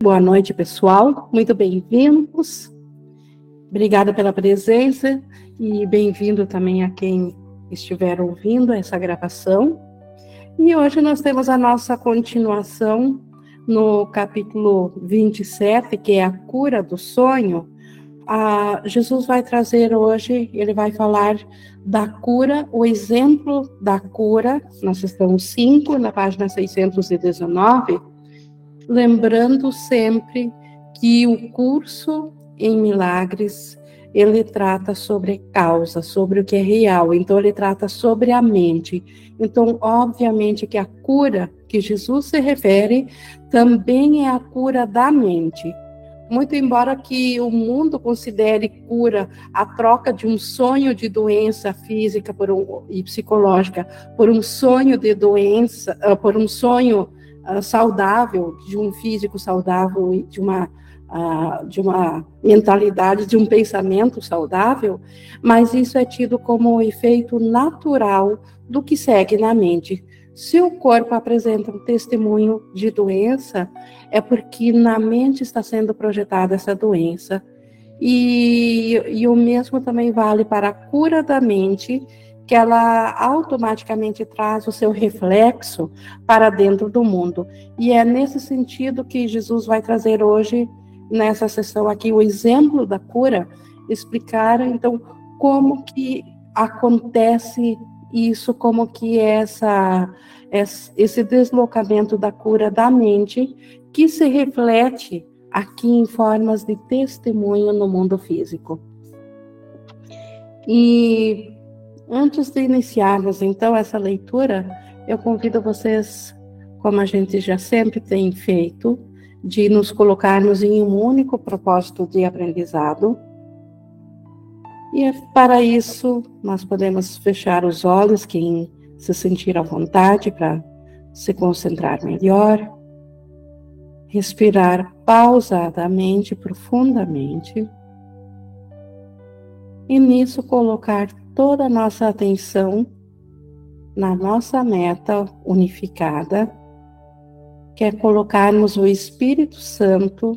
Boa noite, pessoal. Muito bem-vindos. Obrigada pela presença e bem-vindo também a quem estiver ouvindo essa gravação. E hoje nós temos a nossa continuação no capítulo 27, que é a cura do sonho. Jesus vai trazer hoje, ele vai falar da cura, o exemplo da cura, na sessão 5, na página 619 lembrando sempre que o curso em milagres ele trata sobre causa, sobre o que é real. Então ele trata sobre a mente. Então, obviamente que a cura que Jesus se refere também é a cura da mente. Muito embora que o mundo considere cura a troca de um sonho de doença física por um, e psicológica por um sonho de doença, uh, por um sonho uh, saudável, de um físico saudável e de uma, uh, de uma mentalidade, de um pensamento saudável, mas isso é tido como um efeito natural do que segue na mente. Se o corpo apresenta um testemunho de doença, é porque na mente está sendo projetada essa doença. E, e o mesmo também vale para a cura da mente, que ela automaticamente traz o seu reflexo para dentro do mundo. E é nesse sentido que Jesus vai trazer hoje, nessa sessão aqui, o exemplo da cura, explicar então como que acontece isso, como que essa, esse deslocamento da cura da mente, que se reflete aqui em formas de testemunho no mundo físico. E Antes de iniciarmos, então, essa leitura, eu convido vocês, como a gente já sempre tem feito, de nos colocarmos em um único propósito de aprendizado. E é para isso, nós podemos fechar os olhos, quem se sentir à vontade para se concentrar melhor, respirar pausadamente, profundamente, e nisso colocar toda a nossa atenção na nossa meta unificada, que é colocarmos o Espírito Santo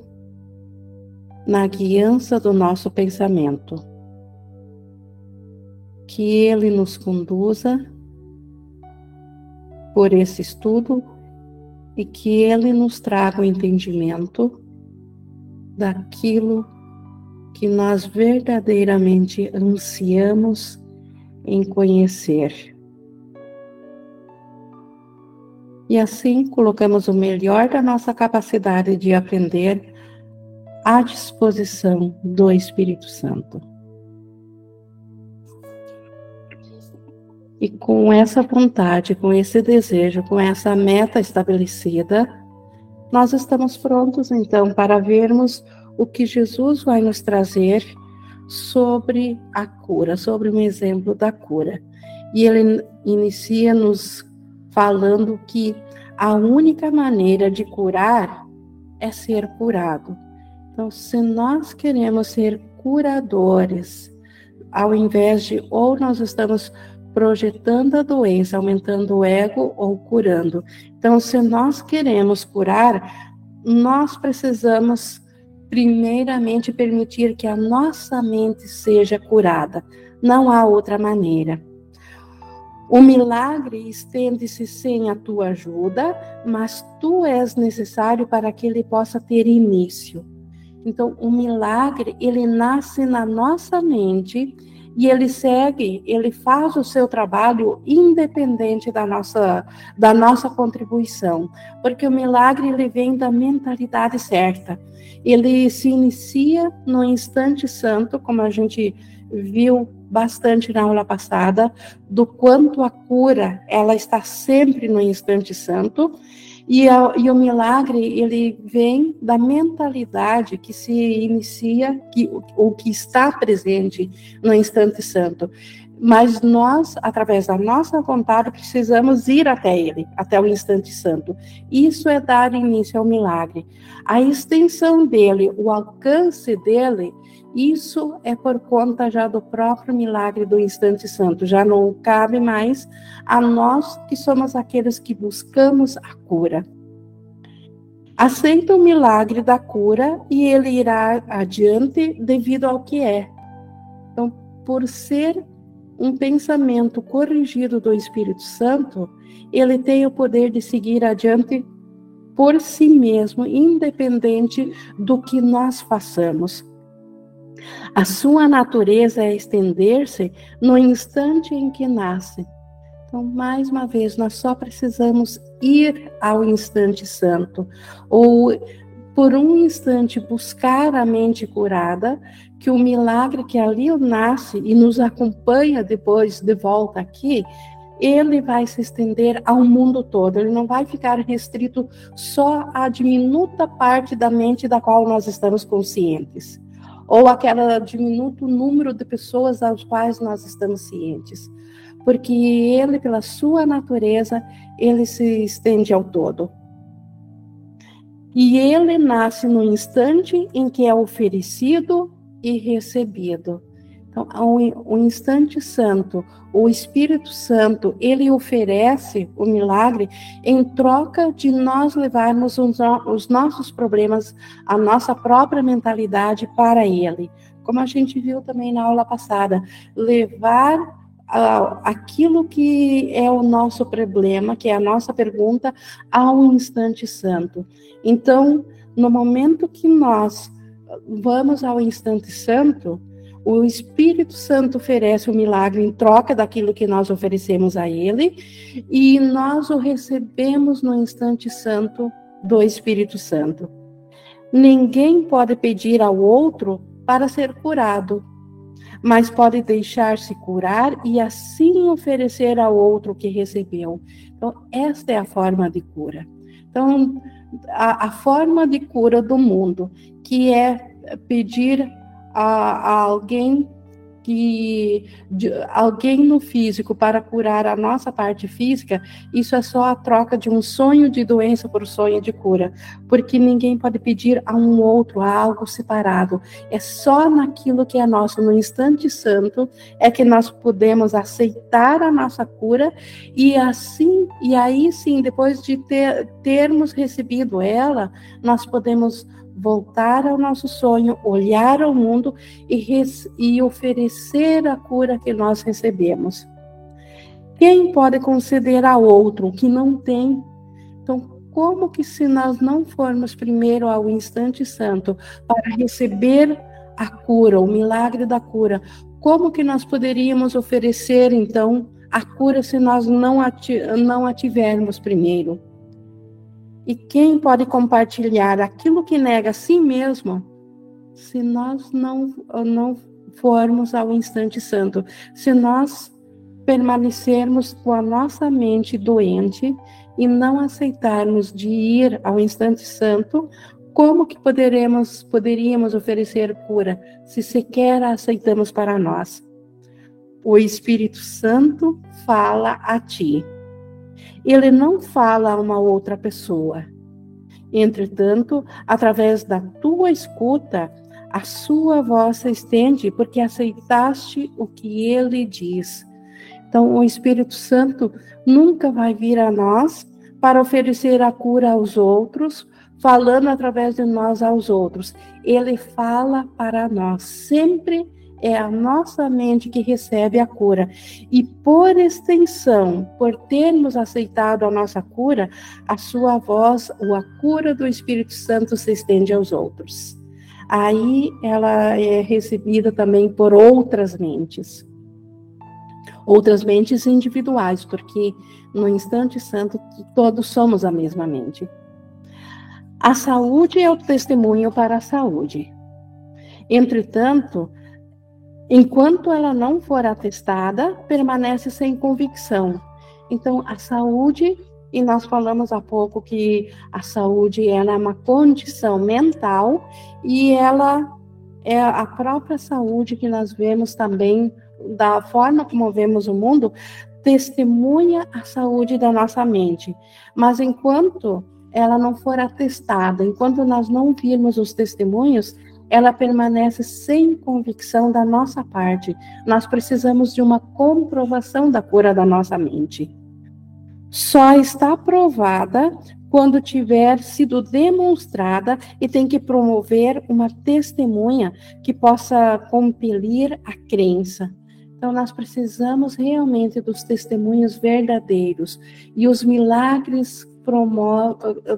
na guiança do nosso pensamento. Que ele nos conduza por esse estudo e que ele nos traga o entendimento daquilo que nós verdadeiramente ansiamos em conhecer. E assim colocamos o melhor da nossa capacidade de aprender à disposição do Espírito Santo. E com essa vontade, com esse desejo, com essa meta estabelecida, nós estamos prontos então para vermos o que Jesus vai nos trazer sobre a cura, sobre um exemplo da cura. E ele inicia nos falando que a única maneira de curar é ser curado. Então, se nós queremos ser curadores, ao invés de ou nós estamos projetando a doença, aumentando o ego ou curando. Então, se nós queremos curar, nós precisamos primeiramente permitir que a nossa mente seja curada. Não há outra maneira. O milagre estende-se sem a tua ajuda, mas tu és necessário para que ele possa ter início. Então, o milagre, ele nasce na nossa mente e ele segue, ele faz o seu trabalho independente da nossa, da nossa contribuição, porque o milagre ele vem da mentalidade certa. Ele se inicia no instante santo, como a gente viu bastante na aula passada, do quanto a cura ela está sempre no instante santo. E, a, e, o milagre ele vem da mentalidade que se inicia, que o que está presente no instante santo. Mas nós, através da nossa vontade, precisamos ir até ele, até o instante santo. Isso é dar início ao milagre. A extensão dele, o alcance dele, isso é por conta já do próprio milagre do instante santo. Já não cabe mais a nós que somos aqueles que buscamos a cura. aceita o milagre da cura e ele irá adiante devido ao que é. Então, por ser um pensamento corrigido do Espírito Santo, ele tem o poder de seguir adiante por si mesmo, independente do que nós façamos. A sua natureza é estender-se no instante em que nasce. Então, mais uma vez, nós só precisamos ir ao instante santo, ou por um instante buscar a mente curada, que o milagre que ali nasce e nos acompanha depois de volta aqui, ele vai se estender ao mundo todo, ele não vai ficar restrito só à diminuta parte da mente da qual nós estamos conscientes ou aquele diminuto número de pessoas aos quais nós estamos cientes. Porque ele, pela sua natureza, ele se estende ao todo. E ele nasce no instante em que é oferecido e recebido. Então, o instante santo, o Espírito Santo, ele oferece o milagre em troca de nós levarmos os nossos problemas, a nossa própria mentalidade para ele. Como a gente viu também na aula passada, levar aquilo que é o nosso problema, que é a nossa pergunta, ao instante santo. Então, no momento que nós vamos ao instante santo, o Espírito Santo oferece o milagre em troca daquilo que nós oferecemos a Ele, e nós o recebemos no instante santo do Espírito Santo. Ninguém pode pedir ao outro para ser curado, mas pode deixar-se curar e assim oferecer ao outro o que recebeu. Então, esta é a forma de cura. Então, a, a forma de cura do mundo, que é pedir a, a alguém que de, alguém no físico para curar a nossa parte física, isso é só a troca de um sonho de doença por sonho de cura, porque ninguém pode pedir a um outro a algo separado. É só naquilo que é nosso, no instante santo, é que nós podemos aceitar a nossa cura e assim e aí sim, depois de ter, termos recebido ela, nós podemos voltar ao nosso sonho, olhar ao mundo e, e oferecer a cura que nós recebemos. Quem pode conceder a outro o que não tem? Então, como que se nós não formos primeiro ao instante santo para receber a cura, o milagre da cura, como que nós poderíamos oferecer então a cura se nós não a, não a tivermos primeiro? E quem pode compartilhar aquilo que nega a si mesmo, se nós não, não formos ao instante santo, se nós permanecermos com a nossa mente doente e não aceitarmos de ir ao instante santo, como que poderemos, poderíamos oferecer cura se sequer a aceitamos para nós? O Espírito Santo fala a ti ele não fala a uma outra pessoa. Entretanto, através da tua escuta, a sua voz se estende porque aceitaste o que ele diz. Então, o Espírito Santo nunca vai vir a nós para oferecer a cura aos outros, falando através de nós aos outros. Ele fala para nós, sempre é a nossa mente que recebe a cura. E por extensão, por termos aceitado a nossa cura, a sua voz, ou a cura do Espírito Santo se estende aos outros. Aí ela é recebida também por outras mentes. Outras mentes individuais, porque no instante santo todos somos a mesma mente. A saúde é o testemunho para a saúde. Entretanto, Enquanto ela não for atestada, permanece sem convicção. Então, a saúde, e nós falamos há pouco que a saúde ela é uma condição mental e ela é a própria saúde que nós vemos também da forma como vemos o mundo, testemunha a saúde da nossa mente. Mas enquanto ela não for atestada, enquanto nós não virmos os testemunhos, ela permanece sem convicção da nossa parte. Nós precisamos de uma comprovação da cura da nossa mente. Só está provada quando tiver sido demonstrada e tem que promover uma testemunha que possa compelir a crença. Então, nós precisamos realmente dos testemunhos verdadeiros e os milagres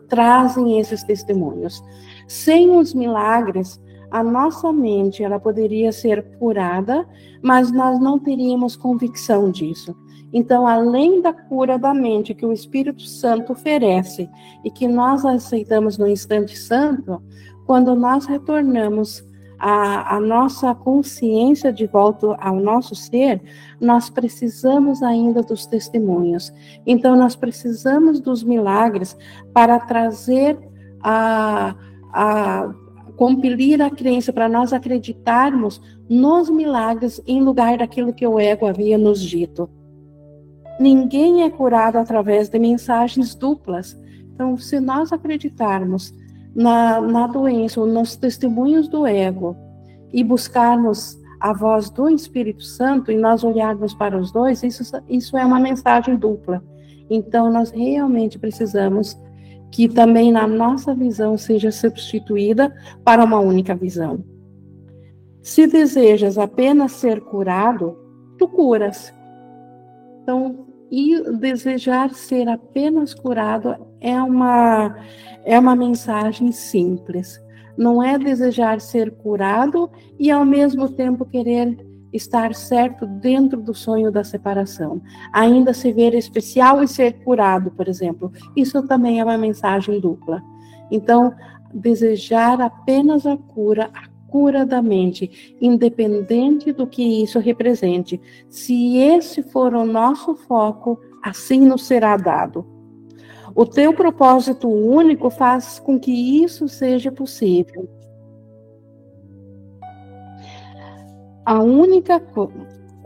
trazem esses testemunhos. Sem os milagres, a nossa mente ela poderia ser curada, mas nós não teríamos convicção disso. Então, além da cura da mente que o Espírito Santo oferece e que nós aceitamos no instante santo, quando nós retornamos a, a, nossa consciência de volta ao nosso ser, nós precisamos ainda dos testemunhos. Então, nós precisamos dos milagres para trazer a, a compelir a crença, para nós acreditarmos nos milagres em lugar daquilo que o ego havia nos dito. Ninguém é curado através de mensagens duplas. Então, se nós acreditarmos na, na doença ou nos testemunhos do ego e buscarmos a voz do Espírito Santo e nós olharmos para os dois, isso, isso é uma mensagem dupla. Então, nós realmente precisamos que também na nossa visão seja substituída para uma única visão. Se desejas apenas ser curado, tu curas. Então, e desejar ser apenas curado é uma é uma mensagem simples. Não é desejar ser curado e ao mesmo tempo querer estar certo dentro do sonho da separação. Ainda se ver especial e ser curado, por exemplo. Isso também é uma mensagem dupla. Então, desejar apenas a cura, a cura da mente, independente do que isso represente. Se esse for o nosso foco, assim nos será dado. O teu propósito único faz com que isso seja possível. A única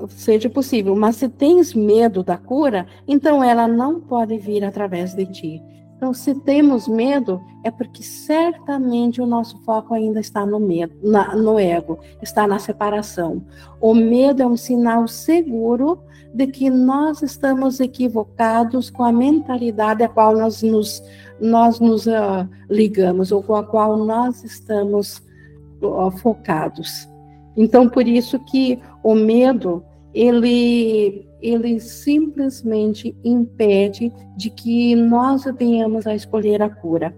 seja possível, mas se tens medo da cura, então ela não pode vir através de ti. Então, se temos medo, é porque certamente o nosso foco ainda está no medo, na, no ego, está na separação. O medo é um sinal seguro de que nós estamos equivocados com a mentalidade a qual nós nos, nós nos uh, ligamos, ou com a qual nós estamos uh, focados. Então, por isso que o medo, ele ele simplesmente impede de que nós venhamos a escolher a cura.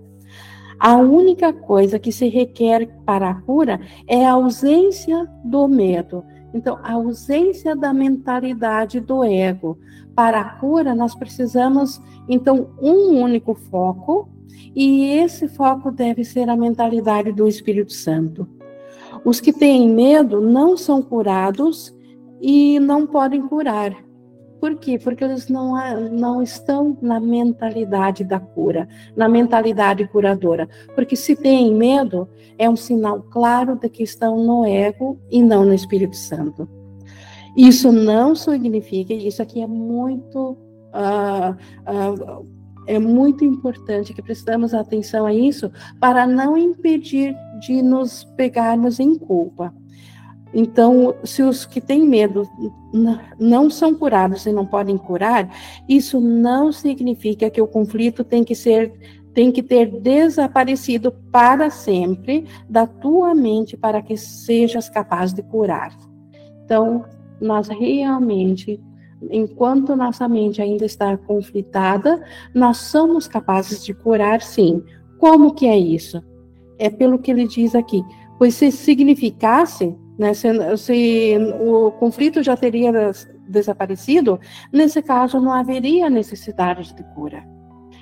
A única coisa que se requer para a cura é a ausência do medo. Então, a ausência da mentalidade do ego. Para a cura, nós precisamos, então, um único foco, e esse foco deve ser a mentalidade do Espírito Santo. Os que têm medo não são curados e não podem curar. Por quê? Porque eles não, não estão na mentalidade da cura, na mentalidade curadora. Porque se têm medo, é um sinal claro de que estão no ego e não no Espírito Santo. Isso não significa, isso aqui é muito. Uh, uh, é muito importante que prestamos atenção a isso para não impedir de nos pegarmos em culpa. Então, se os que têm medo não são curados e não podem curar, isso não significa que o conflito tem que ser tem que ter desaparecido para sempre da tua mente para que sejas capaz de curar. Então, nós realmente, enquanto nossa mente ainda está conflitada, nós somos capazes de curar sim. Como que é isso? É pelo que ele diz aqui. Pois se significasse né? Se, se o conflito já teria desaparecido, nesse caso não haveria necessidade de cura.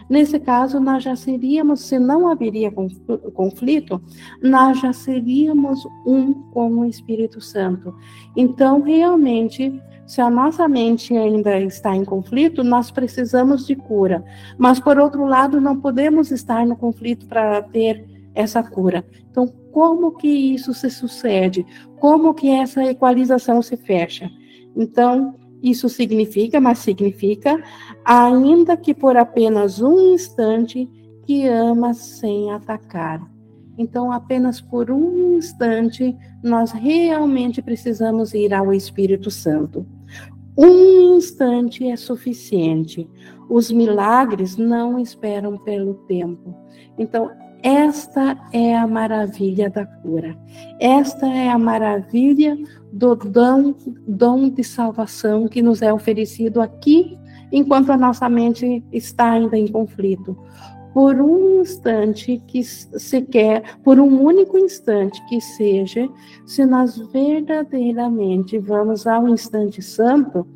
Nesse caso, nós já seríamos, se não haveria conflito, nós já seríamos um com o Espírito Santo. Então, realmente, se a nossa mente ainda está em conflito, nós precisamos de cura. Mas, por outro lado, não podemos estar no conflito para ter essa cura. Então, como que isso se sucede? Como que essa equalização se fecha? Então, isso significa, mas significa, ainda que por apenas um instante, que ama sem atacar. Então, apenas por um instante, nós realmente precisamos ir ao Espírito Santo. Um instante é suficiente. Os milagres não esperam pelo tempo. Então, esta é a maravilha da cura. Esta é a maravilha do dom, dom de salvação que nos é oferecido aqui, enquanto a nossa mente está ainda em conflito por um instante que se quer, por um único instante que seja, se nós verdadeiramente vamos ao instante santo,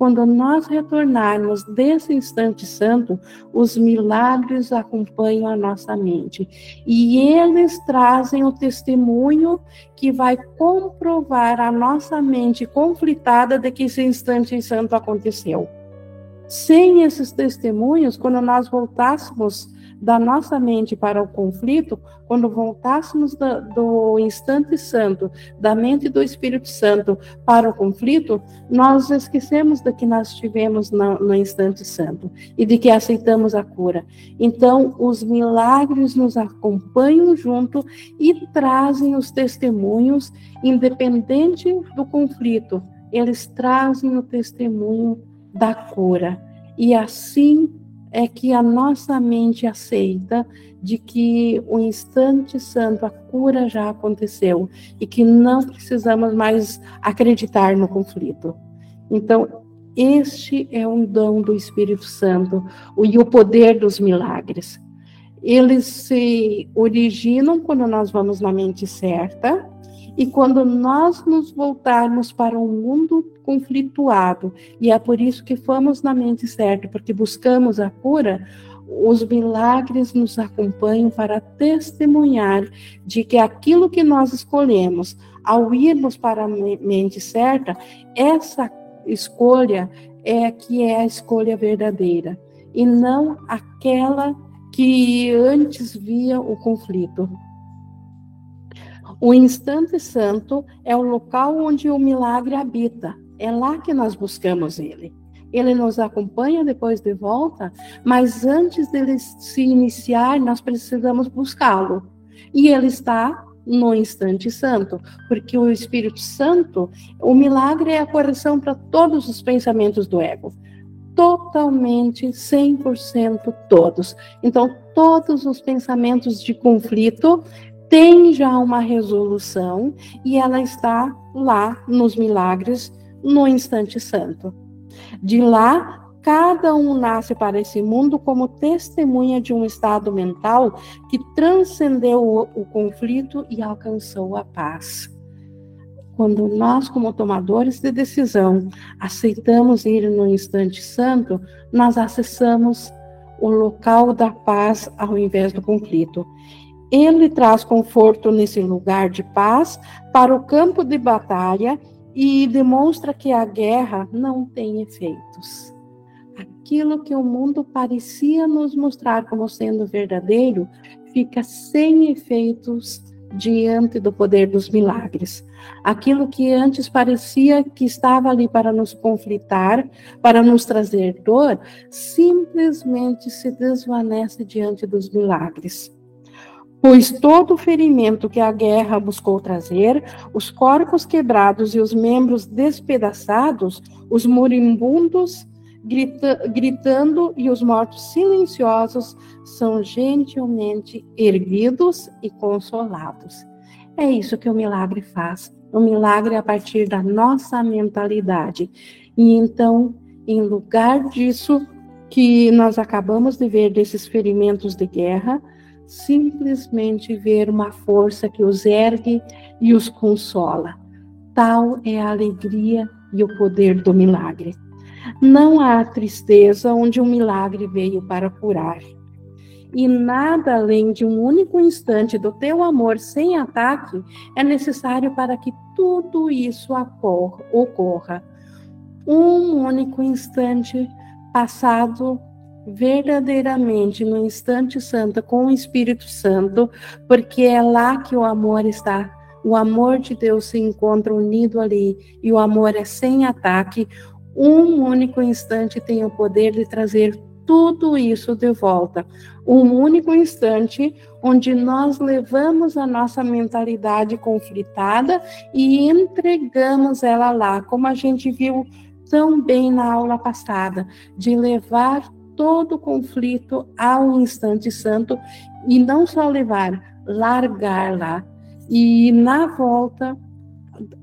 quando nós retornarmos desse instante santo, os milagres acompanham a nossa mente. E eles trazem o testemunho que vai comprovar a nossa mente conflitada de que esse instante santo aconteceu. Sem esses testemunhos, quando nós voltássemos da nossa mente para o conflito, quando voltássemos do, do, instante santo, da mente do Espírito Santo para o conflito, nós esquecemos do que nós tivemos no, no instante santo e de que aceitamos a cura. Então, os milagres nos acompanham junto e trazem os testemunhos, independente do conflito, eles trazem o testemunho da cura. E assim é que a nossa mente aceita de que o instante santo, a cura já aconteceu e que não precisamos mais acreditar no conflito. Então, este é um dom do Espírito Santo e o poder dos milagres. Eles se originam quando nós vamos na mente certa, e quando nós nos voltarmos para um mundo conflituado, e é por isso que fomos na mente certa, porque buscamos a cura, os milagres nos acompanham para testemunhar de que aquilo que nós escolhemos, ao irmos para a mente certa, essa escolha é que é a escolha verdadeira, e não aquela que antes via o conflito. O instante santo é o local onde o milagre habita. É lá que nós buscamos ele. Ele nos acompanha depois de volta, mas antes dele se iniciar, nós precisamos buscá-lo. E ele está no instante santo, porque o Espírito Santo, o milagre é a correção para todos os pensamentos do ego. Totalmente, 100% todos. Então, todos os pensamentos de conflito tem já uma resolução e ela está lá nos milagres no instante santo. De lá, cada um nasce para esse mundo como testemunha de um estado mental que transcendeu o, o conflito e alcançou a paz. Quando nós, como tomadores de decisão, aceitamos ir no instante santo, nós acessamos o local da paz ao invés do conflito. Ele traz conforto nesse lugar de paz para o campo de batalha e demonstra que a guerra não tem efeitos. Aquilo que o mundo parecia nos mostrar como sendo verdadeiro fica sem efeitos diante do poder dos milagres. Aquilo que antes parecia que estava ali para nos conflitar, para nos trazer dor, simplesmente se desvanece diante dos milagres. Pois todo o ferimento que a guerra buscou trazer, os corpos quebrados e os membros despedaçados, os moribundos grita, gritando e os mortos silenciosos são gentilmente erguidos e consolados. É isso que o milagre faz. O milagre é a partir da nossa mentalidade. E então, em lugar disso que nós acabamos de ver desses ferimentos de guerra, simplesmente ver uma força que os ergue e os consola. Tal é a alegria e o poder do milagre. Não há tristeza onde um milagre veio para curar. E nada além de um único instante do teu amor sem ataque é necessário para que tudo isso ocorra. Um único instante passado verdadeiramente no instante santo com o Espírito Santo, porque é lá que o amor está. O amor de Deus se encontra unido ali e o amor é sem ataque. Um único instante tem o poder de trazer tudo isso de volta. Um único instante onde nós levamos a nossa mentalidade conflitada e entregamos ela lá, como a gente viu tão bem na aula passada, de levar todo conflito ao instante santo e não só levar, largar lá. E na volta,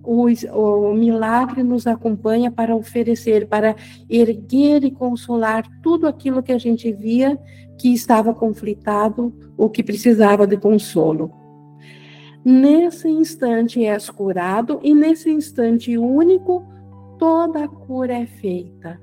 o, o, milagre nos acompanha para oferecer, para erguer e consolar tudo aquilo que a gente via que estava conflitado ou que precisava de consolo. Nesse instante és curado e nesse instante único toda a cura é feita.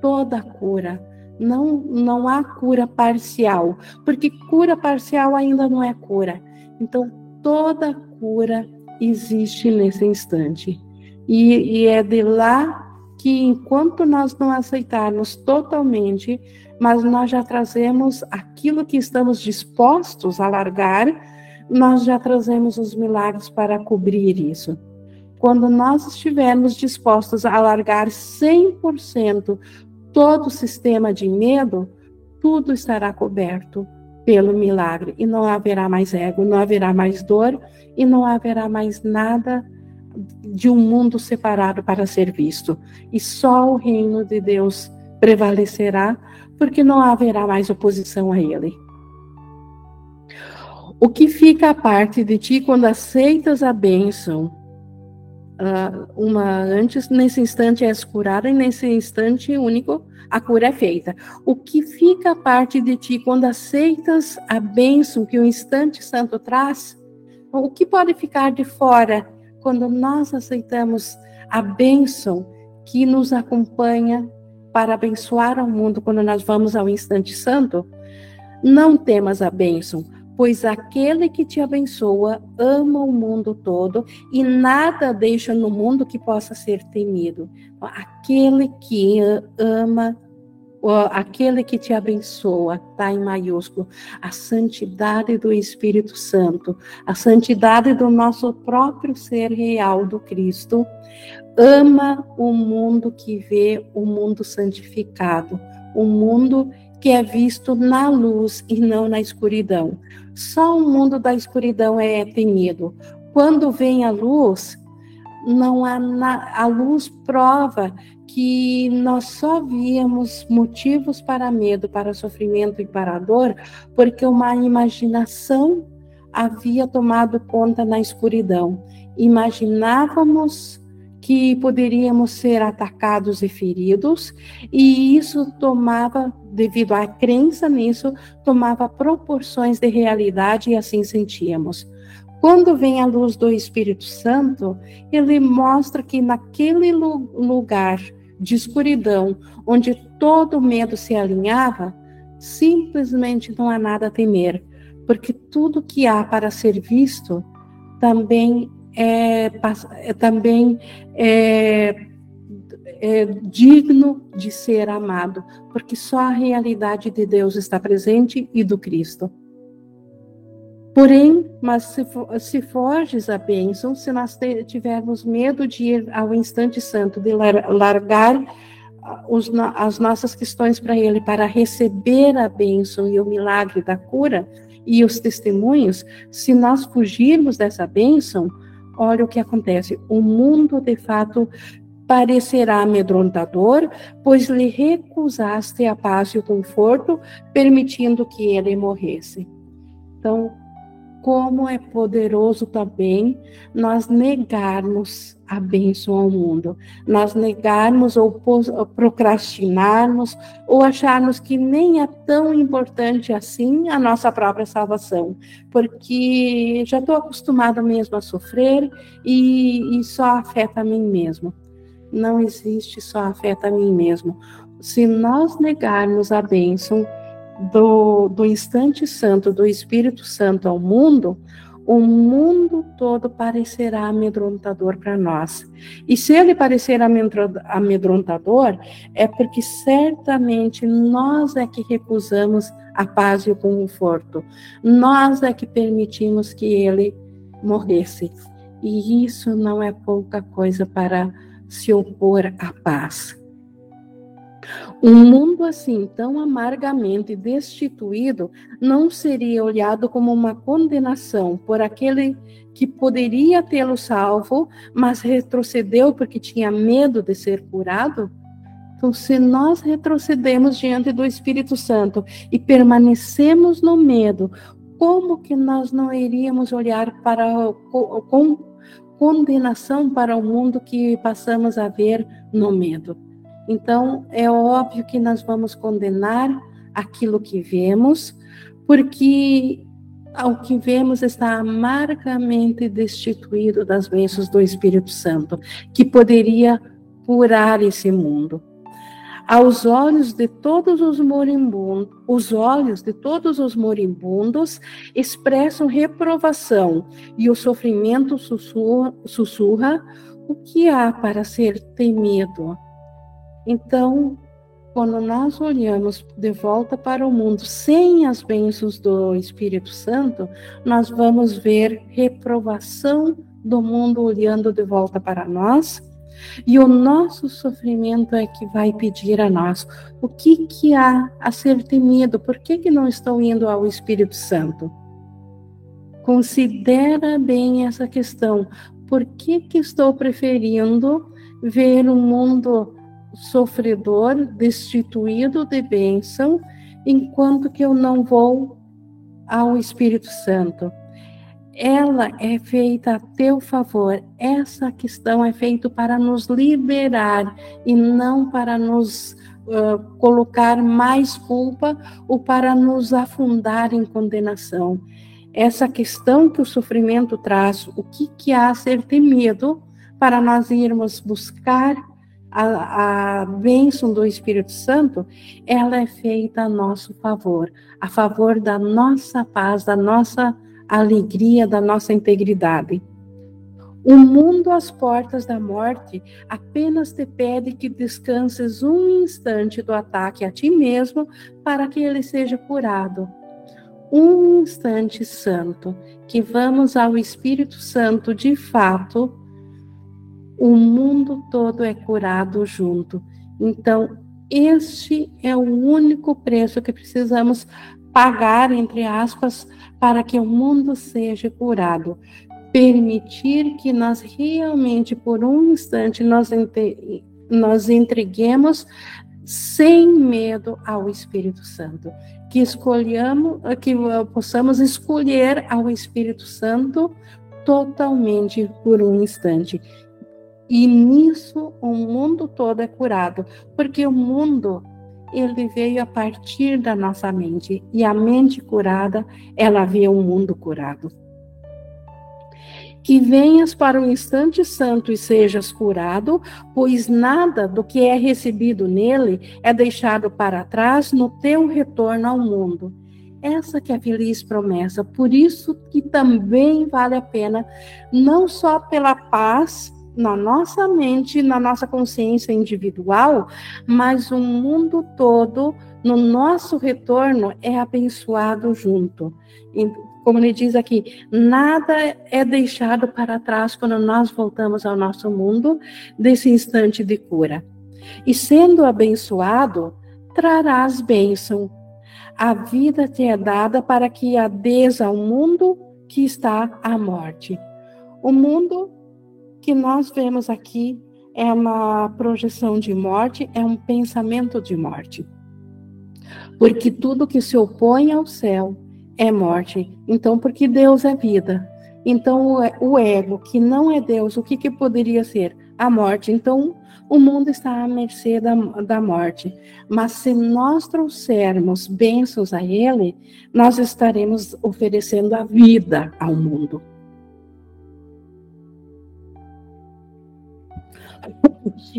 Toda a cura. Não, não há cura parcial, porque cura parcial ainda não é cura. Então, toda cura existe nesse instante. E, e é de lá que, enquanto nós não aceitarmos totalmente, mas nós já trazemos aquilo que estamos dispostos a largar, nós já trazemos os milagres para cobrir isso. Quando nós estivermos dispostos a largar 100% todo sistema de medo, tudo estará coberto pelo milagre e não haverá mais ego, não haverá mais dor e não haverá mais nada de um mundo separado para ser visto. E só o reino de Deus prevalecerá, porque não haverá mais oposição a ele. O que fica a parte de ti quando aceitas a bênção? Uh, uma antes, nesse instante és curada, e nesse instante único a cura é feita. O que fica a parte de ti quando aceitas a bênção que o instante santo traz? O que pode ficar de fora quando nós aceitamos a bênção que nos acompanha para abençoar ao mundo quando nós vamos ao instante santo? Não temas a bênção, pois aquele que te abençoa ama o mundo todo e nada deixa no mundo que possa ser temido. Aquele que ama, aquele que te abençoa, está em maiúsculo, a santidade do Espírito Santo, a santidade do nosso próprio ser real do Cristo, ama o mundo que vê o mundo santificado, o mundo que é visto na luz e não na escuridão. Só o mundo da escuridão é temido. Quando vem a luz, não há na, a luz prova que nós só víamos motivos para medo, para sofrimento e para dor, porque uma imaginação havia tomado conta na escuridão. Imaginávamos que poderíamos ser atacados e feridos, e isso tomava, devido à crença nisso, tomava proporções de realidade e assim sentíamos. Quando vem a luz do Espírito Santo, ele mostra que naquele lugar de escuridão, onde todo medo se alinhava, simplesmente não há nada a temer, porque tudo que há para ser visto também é, também é, é digno de ser amado, porque só a realidade de Deus está presente e do Cristo. Porém, mas se, se forges a bênção, se nós tivermos medo de ir ao instante santo, de largar os, as nossas questões para Ele, para receber a bênção e o milagre da cura e os testemunhos, se nós fugirmos dessa bênção, olha o que acontece. O mundo, de fato, parecerá amedrontador, pois lhe recusaste a paz e o conforto, permitindo que ele morresse. Então, como é poderoso também nós negarmos a bênção ao mundo, nós negarmos ou procrastinarmos ou acharmos que nem é tão importante assim a nossa própria salvação, porque já estou acostumado mesmo a sofrer e, e só afeta a mim mesmo. Não existe só afeta a mim mesmo. Se nós negarmos a bênção, do, do instante santo, do Espírito Santo ao mundo, o mundo todo parecerá amedrontador para nós. E se ele parecer amedrontador, é porque certamente nós é que recusamos a paz e o conforto. Nós é que permitimos que ele morresse. E isso não é pouca coisa para se opor à paz. Um mundo assim, tão amargamente destituído, não seria olhado como uma condenação por aquele que poderia tê-lo salvo, mas retrocedeu porque tinha medo de ser curado? Então, se nós retrocedemos diante do Espírito Santo e permanecemos no medo, como que nós não iríamos olhar para com condenação para o mundo que passamos a ver no medo? Então, é óbvio que nós vamos condenar aquilo que vemos, porque o que vemos está amargamente destituído das bênçãos do Espírito Santo, que poderia curar esse mundo. Aos olhos de todos os moribundos, os olhos de todos os moribundos expressam reprovação e o sofrimento sussurra, sussurra o que há para ser temido. Então, quando nós olhamos de volta para o mundo sem as bênçãos do Espírito Santo, nós vamos ver reprovação do mundo olhando de volta para nós. E o nosso sofrimento é que vai pedir a nós o que, que há a ser temido, por que, que não estou indo ao Espírito Santo? Considera bem essa questão. Por que, que estou preferindo ver um mundo sofredor, destituído de bênção, enquanto que eu não vou ao Espírito Santo. Ela é feita a teu favor. Essa questão é feita para nos liberar e não para nos uh, colocar mais culpa ou para nos afundar em condenação. Essa questão que o sofrimento traz, o que, que há a ser temido para nós irmos buscar a, a bênção do Espírito Santo, ela é feita a nosso favor, a favor da nossa paz, da nossa alegria, da nossa integridade. O mundo às portas da morte apenas te pede que descanses um instante do ataque a ti mesmo para que ele seja curado. Um instante santo, que vamos ao Espírito Santo de fato o mundo todo é curado junto. Então, este é o único preço que precisamos pagar, entre aspas, para que o mundo seja curado. Permitir que nós realmente, por um instante, nós, nós entreguemos sem medo ao Espírito Santo. Que escolhamos, que possamos escolher ao Espírito Santo totalmente por um instante e nisso o mundo todo é curado, porque o mundo ele veio a partir da nossa mente e a mente curada, ela vê o mundo curado. Que venhas para o instante santo e sejas curado, pois nada do que é recebido nele é deixado para trás no teu retorno ao mundo. Essa que é a feliz promessa, por isso que também vale a pena, não só pela paz na nossa mente, na nossa consciência individual, mas o mundo todo, no nosso retorno, é abençoado junto. Como ele diz aqui, nada é deixado para trás quando nós voltamos ao nosso mundo desse instante de cura. E sendo abençoado, trarás bênção. A vida te é dada para que ades ao mundo que está à morte. O mundo que nós vemos aqui é uma projeção de morte, é um pensamento de morte. Porque tudo que se opõe ao céu é morte. Então, porque Deus é vida. Então, o ego, que não é Deus, o que, que poderia ser? A morte. Então, o mundo está à mercê da, da morte. Mas se nós trouxermos bênçãos a Ele, nós estaremos oferecendo a vida ao mundo.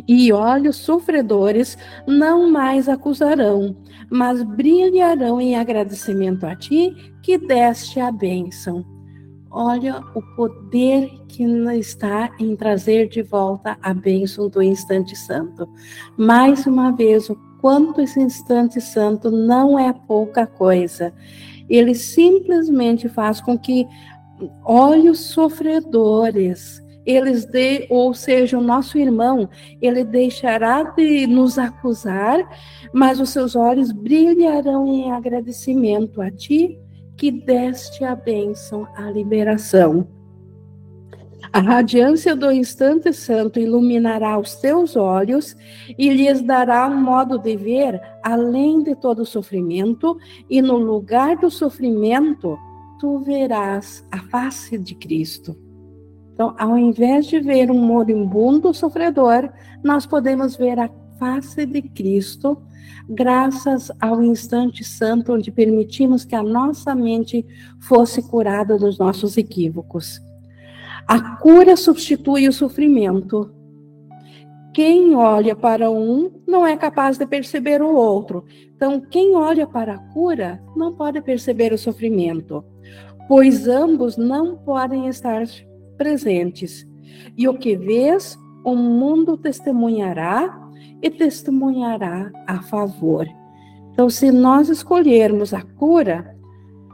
E olhos sofredores não mais acusarão, mas brilharão em agradecimento a ti que deste a bênção. Olha o poder que está em trazer de volta a bênção do instante santo. Mais uma vez, o quanto esse instante santo não é pouca coisa. Ele simplesmente faz com que olhos sofredores eles de, ou seja, o nosso irmão, ele deixará de nos acusar, mas os seus olhos brilharão em agradecimento a ti que deste a bênção, a liberação. A radiância do instante santo iluminará os teus olhos e lhes dará um modo de ver além de todo sofrimento, e no lugar do sofrimento, tu verás a face de Cristo. Então, ao invés de ver um moribundo sofredor, nós podemos ver a face de Cristo, graças ao instante santo onde permitimos que a nossa mente fosse curada dos nossos equívocos. A cura substitui o sofrimento. Quem olha para um não é capaz de perceber o outro. Então, quem olha para a cura não pode perceber o sofrimento, pois ambos não podem estar presentes. E o que vês, o mundo testemunhará e testemunhará a favor. Então, se nós escolhermos a cura,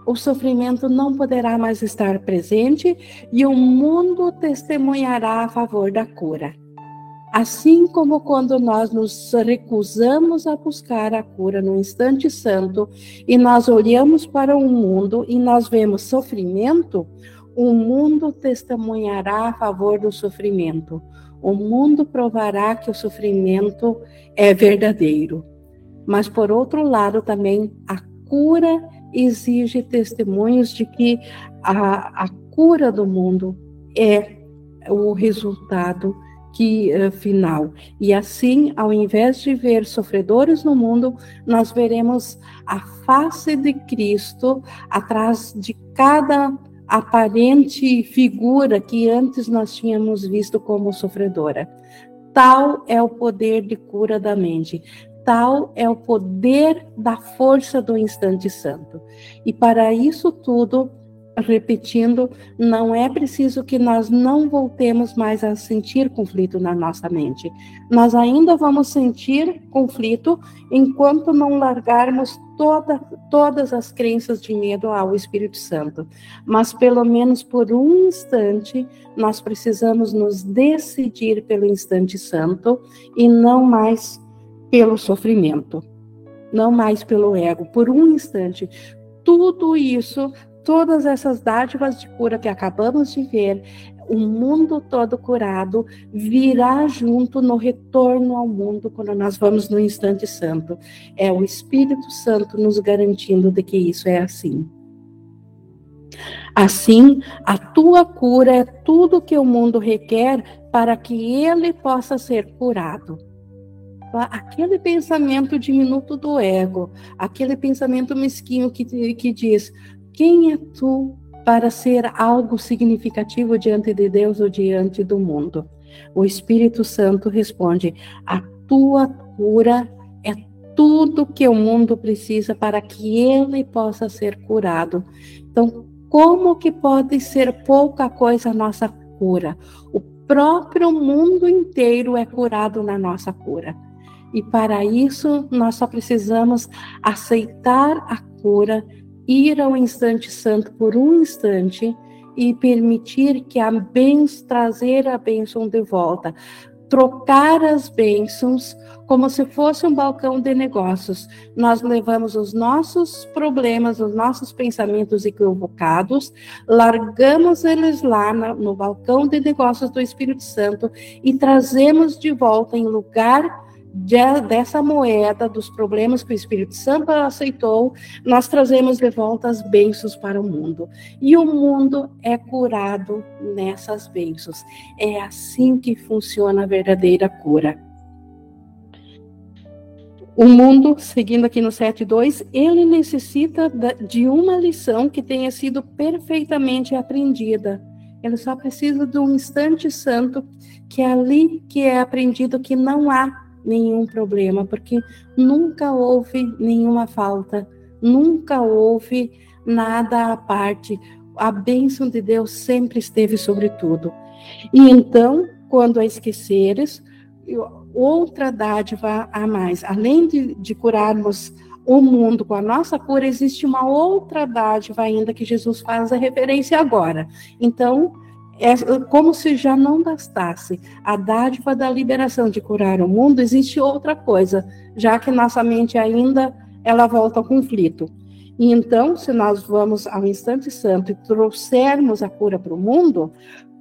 o sofrimento não poderá mais estar presente e o mundo testemunhará a favor da cura. Assim como quando nós nos recusamos a buscar a cura no instante santo e nós olhamos para o mundo e nós vemos sofrimento, o mundo testemunhará a favor do sofrimento. O mundo provará que o sofrimento é verdadeiro. Mas, por outro lado, também a cura exige testemunhos de que a, a cura do mundo é o resultado que uh, final. E assim, ao invés de ver sofredores no mundo, nós veremos a face de Cristo atrás de cada aparente figura que antes nós tínhamos visto como sofredora. Tal é o poder de cura da mente. Tal é o poder da força do instante santo. E para isso tudo, repetindo, não é preciso que nós não voltemos mais a sentir conflito na nossa mente. Nós ainda vamos sentir conflito enquanto não largarmos toda, todas as crenças de medo ao Espírito Santo. Mas pelo menos por um instante, nós precisamos nos decidir pelo instante santo e não mais pelo sofrimento. Não mais pelo ego, por um instante. Tudo isso todas essas dádivas de cura que acabamos de ver, o mundo todo curado, virá junto no retorno ao mundo quando nós vamos no instante santo. É o Espírito Santo nos garantindo de que isso é assim. Assim, a tua cura é tudo que o mundo requer para que ele possa ser curado aquele pensamento diminuto do ego, aquele pensamento mesquinho que, que diz: quem é tu para ser algo significativo diante de Deus ou diante do mundo? O Espírito Santo responde: a tua cura é tudo que o mundo precisa para que ele possa ser curado. Então, como que pode ser pouca coisa a nossa cura? O próprio mundo inteiro é curado na nossa cura. E para isso, nós só precisamos aceitar a cura ir ao instante santo por um instante e permitir que a bênção, trazer a bênção de volta, trocar as bênçãos como se fosse um balcão de negócios. Nós levamos os nossos problemas, os nossos pensamentos equivocados, largamos eles lá no balcão de negócios do Espírito Santo e trazemos de volta em lugar de, dessa moeda, dos problemas que o Espírito Santo aceitou, nós trazemos de volta as bênçãos para o mundo. E o mundo é curado nessas bênçãos. É assim que funciona a verdadeira cura. O mundo, seguindo aqui no 7.2, ele necessita de uma lição que tenha sido perfeitamente aprendida. Ele só precisa de um instante santo que é ali que é aprendido que não há nenhum problema, porque nunca houve nenhuma falta, nunca houve nada à parte. A bênção de Deus sempre esteve sobre tudo. E então, quando a esqueceres, outra dádiva a mais, além de, de curarmos o mundo com a nossa cura, existe uma outra dádiva ainda que Jesus faz a referência agora. Então, é como se já não bastasse a dádiva da liberação de curar o mundo, existe outra coisa, já que nossa mente ainda ela volta ao conflito. E então, se nós vamos ao instante santo e trouxermos a cura para o mundo,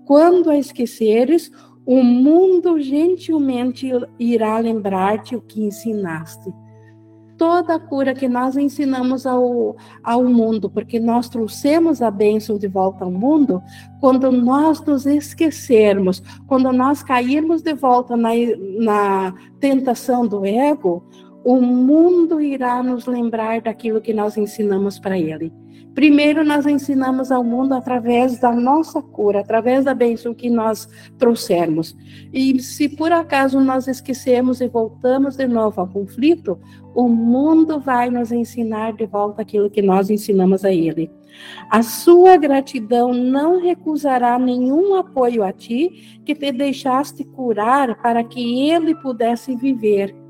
quando a esqueceres, o mundo gentilmente irá lembrar-te o que ensinaste toda a cura que nós ensinamos ao, ao mundo, porque nós trouxemos a bênção de volta ao mundo, quando nós nos esquecermos, quando nós cairmos de volta na, na tentação do ego, o mundo irá nos lembrar daquilo que nós ensinamos para ele. Primeiro, nós ensinamos ao mundo através da nossa cura, através da bênção que nós trouxermos. E se por acaso nós esquecemos e voltamos de novo ao conflito, o mundo vai nos ensinar de volta aquilo que nós ensinamos a ele. A sua gratidão não recusará nenhum apoio a ti que te deixaste curar para que ele pudesse viver.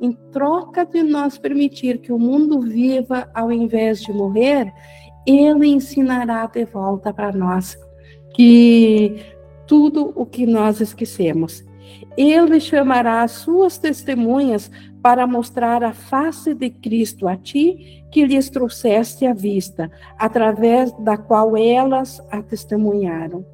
Em troca de nós permitir que o mundo viva ao invés de morrer, ele ensinará de volta para nós que tudo o que nós esquecemos. Ele chamará as suas testemunhas para mostrar a face de Cristo a ti, que lhes trouxeste à vista, através da qual elas a testemunharam.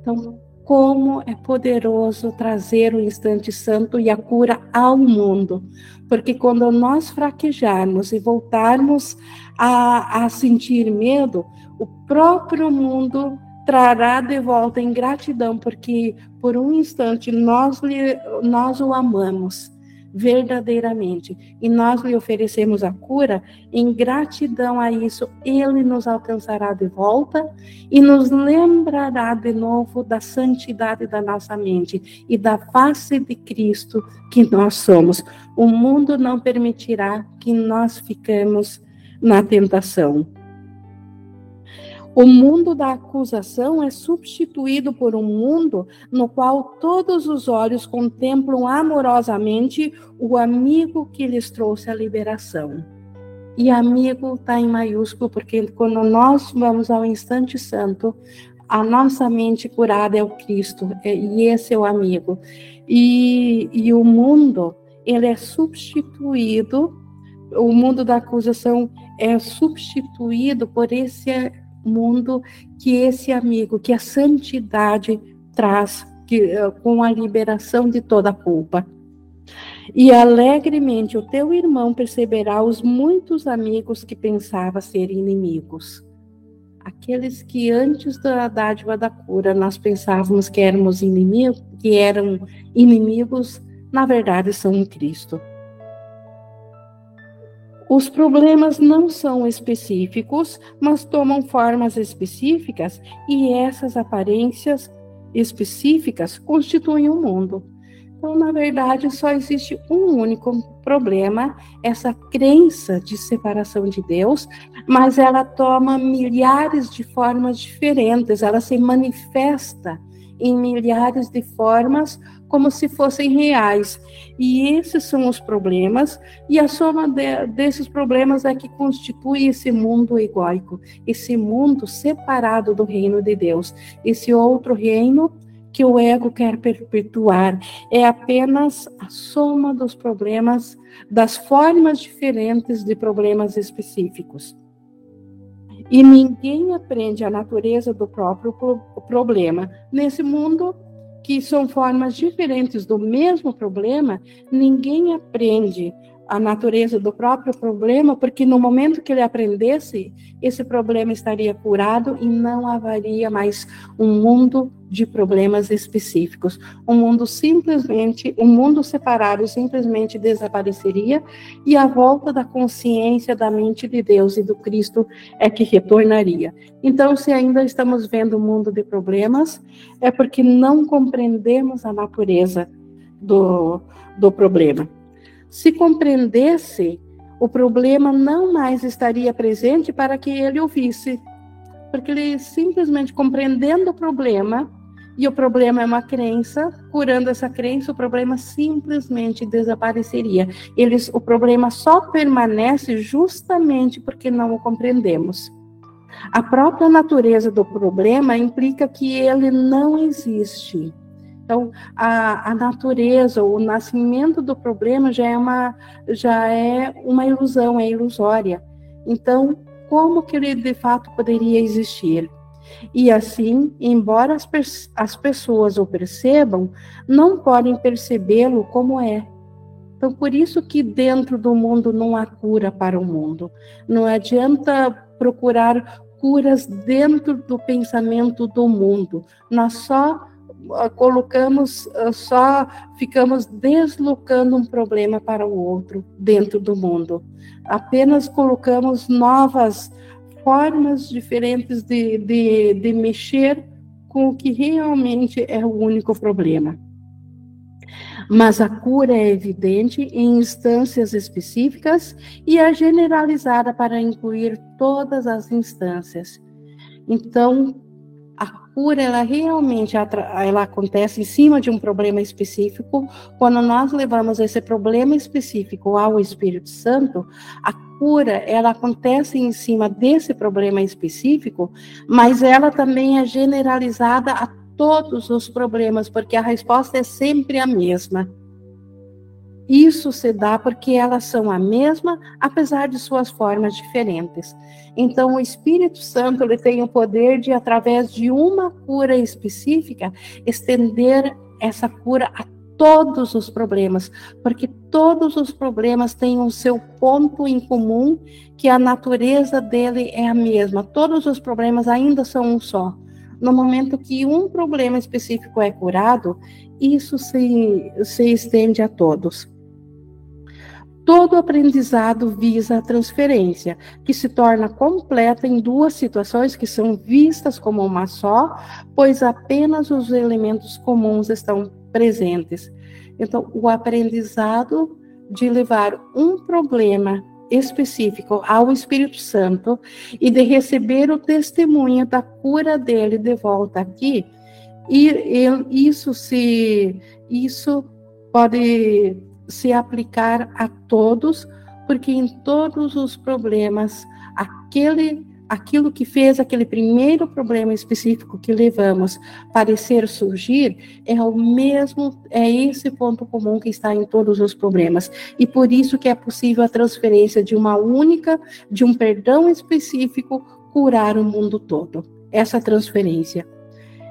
Então, como é poderoso trazer o instante santo e a cura ao mundo. Porque quando nós fraquejarmos e voltarmos a, a sentir medo, o próprio mundo trará de volta em gratidão, porque por um instante nós, nós o amamos verdadeiramente e nós lhe oferecemos a cura, em gratidão a isso, ele nos alcançará de volta e nos lembrará de novo da santidade da nossa mente e da face de Cristo que nós somos. O mundo não permitirá que nós fiquemos na tentação. O mundo da acusação é substituído por um mundo no qual todos os olhos contemplam amorosamente o amigo que lhes trouxe a liberação. E amigo está em maiúsculo, porque quando nós vamos ao instante santo, a nossa mente curada é o Cristo, é, e esse é o amigo. E, e o mundo, ele é substituído, o mundo da acusação é substituído por esse mundo que esse amigo, que a santidade traz que, eh, com a liberação de toda culpa. E alegremente o teu irmão perceberá os muitos amigos que pensava ser inimigos. Aqueles que antes da dádiva da cura nós pensávamos que éramos inimigos, que eram inimigos, na verdade são em Cristo. Os problemas não são específicos, mas tomam formas específicas e essas aparências específicas constituem o um mundo. Então, na verdade, só existe um único problema, essa crença de separação de Deus, mas ela toma milhares de formas diferentes, ela se manifesta em milhares de formas como se fossem reais. E esses são os problemas, e a soma de, desses problemas é que constitui esse mundo egóico, esse mundo separado do reino de Deus, esse outro reino que o ego quer perpetuar. É apenas a soma dos problemas, das formas diferentes de problemas específicos. E ninguém aprende a natureza do próprio problema. Nesse mundo, que são formas diferentes do mesmo problema, ninguém aprende a natureza do próprio problema, porque no momento que ele aprendesse, esse problema estaria curado e não haveria mais um mundo de problemas específicos. Um mundo simplesmente, um mundo separado simplesmente desapareceria e a volta da consciência da mente de Deus e do Cristo é que retornaria. Então, se ainda estamos vendo um mundo de problemas, é porque não compreendemos a natureza do, do problema. Se compreendesse, o problema não mais estaria presente para que ele ouvisse, porque ele simplesmente compreendendo o problema, e o problema é uma crença, curando essa crença, o problema simplesmente desapareceria. Eles, o problema só permanece justamente porque não o compreendemos. A própria natureza do problema implica que ele não existe. Então, a, a natureza, o nascimento do problema já é uma, já é uma ilusão, é ilusória. Então, como que ele de fato poderia existir? E assim, embora as, as pessoas o percebam, não podem percebê-lo como é. Então, por isso que dentro do mundo não há cura para o mundo. Não adianta procurar curas dentro do pensamento do mundo. Nós só colocamos, ah, só ficamos deslocando um problema para o outro dentro do mundo. Apenas colocamos novas formas diferentes de, de, de mexer com o que realmente é o único problema. Mas a cura é evidente em instâncias específicas e é generalizada para incluir todas as instâncias. Então, a cura, ela realmente ela acontece em cima de um problema específico. Quando nós levamos esse problema específico ao Espírito Santo, a cura, ela acontece em cima desse problema específico, mas ela também é generalizada a todos os problemas, porque a resposta é sempre a mesma. Isso se dá porque elas são a mesma, apesar de suas formas diferentes. Então, o Espírito Santo ele tem o poder de, através de uma cura específica, estender essa cura a todos os problemas, porque todos os problemas têm o seu ponto em comum, que a natureza dele é a mesma. Todos os problemas ainda são um só. No momento que um problema específico é curado, isso se, se estende a todos. Todo aprendizado visa a transferência, que se torna completa em duas situações que são vistas como uma só, pois apenas os elementos comuns estão presentes. Então, o aprendizado de levar um problema específico ao Espírito Santo e de receber o testemunho da cura dele de volta aqui, e, e isso se isso pode se aplicar a todos, porque em todos os problemas, aquele aquilo que fez aquele primeiro problema específico que levamos parecer surgir é o mesmo, é esse ponto comum que está em todos os problemas. E por isso que é possível a transferência de uma única, de um perdão específico, curar o mundo todo. Essa transferência.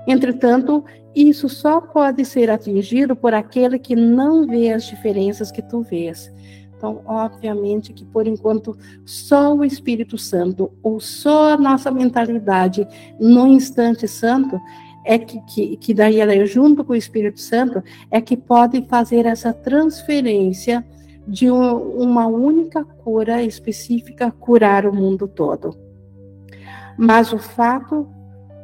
Entretanto, isso só pode ser atingido por aquele que não vê as diferenças que tu vês. Então, obviamente que por enquanto só o Espírito Santo ou só a nossa mentalidade no instante santo é que, que, que daí ela é junto com o Espírito Santo é que pode fazer essa transferência de um, uma única cura específica curar o mundo todo. Mas o fato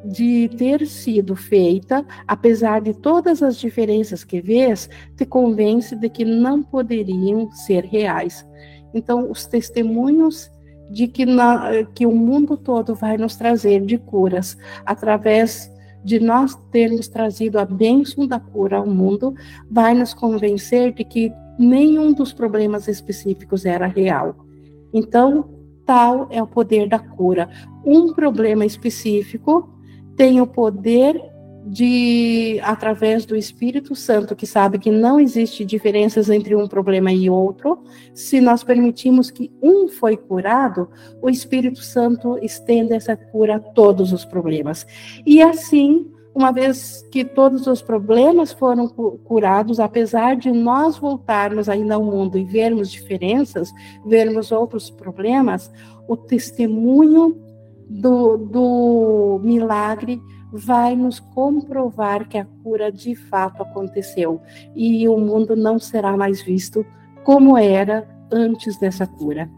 de ter sido feita, apesar de todas as diferenças que vês, te convence de que não poderiam ser reais. Então, os testemunhos de que, na, que o mundo todo vai nos trazer de curas, através de nós termos trazido a bênção da cura ao mundo, vai nos convencer de que nenhum dos problemas específicos era real. Então, tal é o poder da cura. Um problema específico tem o poder de, através do Espírito Santo, que sabe que não existe diferenças entre um problema e outro, se nós permitimos que um foi curado, o Espírito Santo estende essa cura a todos os problemas. E assim, uma vez que todos os problemas foram curados, apesar de nós voltarmos ainda ao mundo e vermos diferenças, vermos outros problemas, o testemunho do, do milagre vai nos comprovar que a cura de fato aconteceu e o mundo não será mais visto como era antes dessa cura.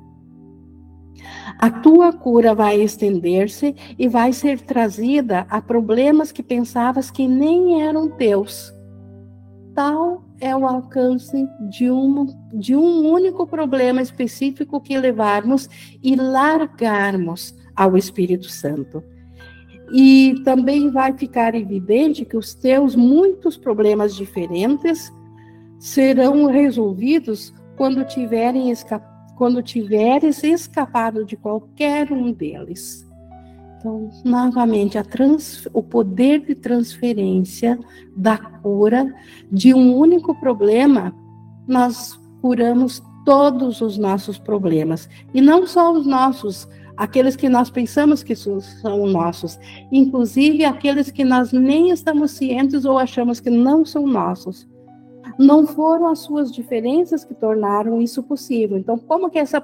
A tua cura vai estender-se e vai ser trazida a problemas que pensavas que nem eram teus. Tal é o alcance de um, de um único problema específico que levarmos e largarmos ao Espírito Santo. E também vai ficar evidente que os teus muitos problemas diferentes serão resolvidos quando tiverem quando tiveres escapado de qualquer um deles. Então, novamente, o poder de transferência da cura de um único problema, nós curamos todos os nossos problemas. E não só os nossos, aqueles que nós pensamos que são nossos, inclusive aqueles que nós nem estamos cientes ou achamos que não são nossos. Não foram as suas diferenças que tornaram isso possível. Então, como que essa,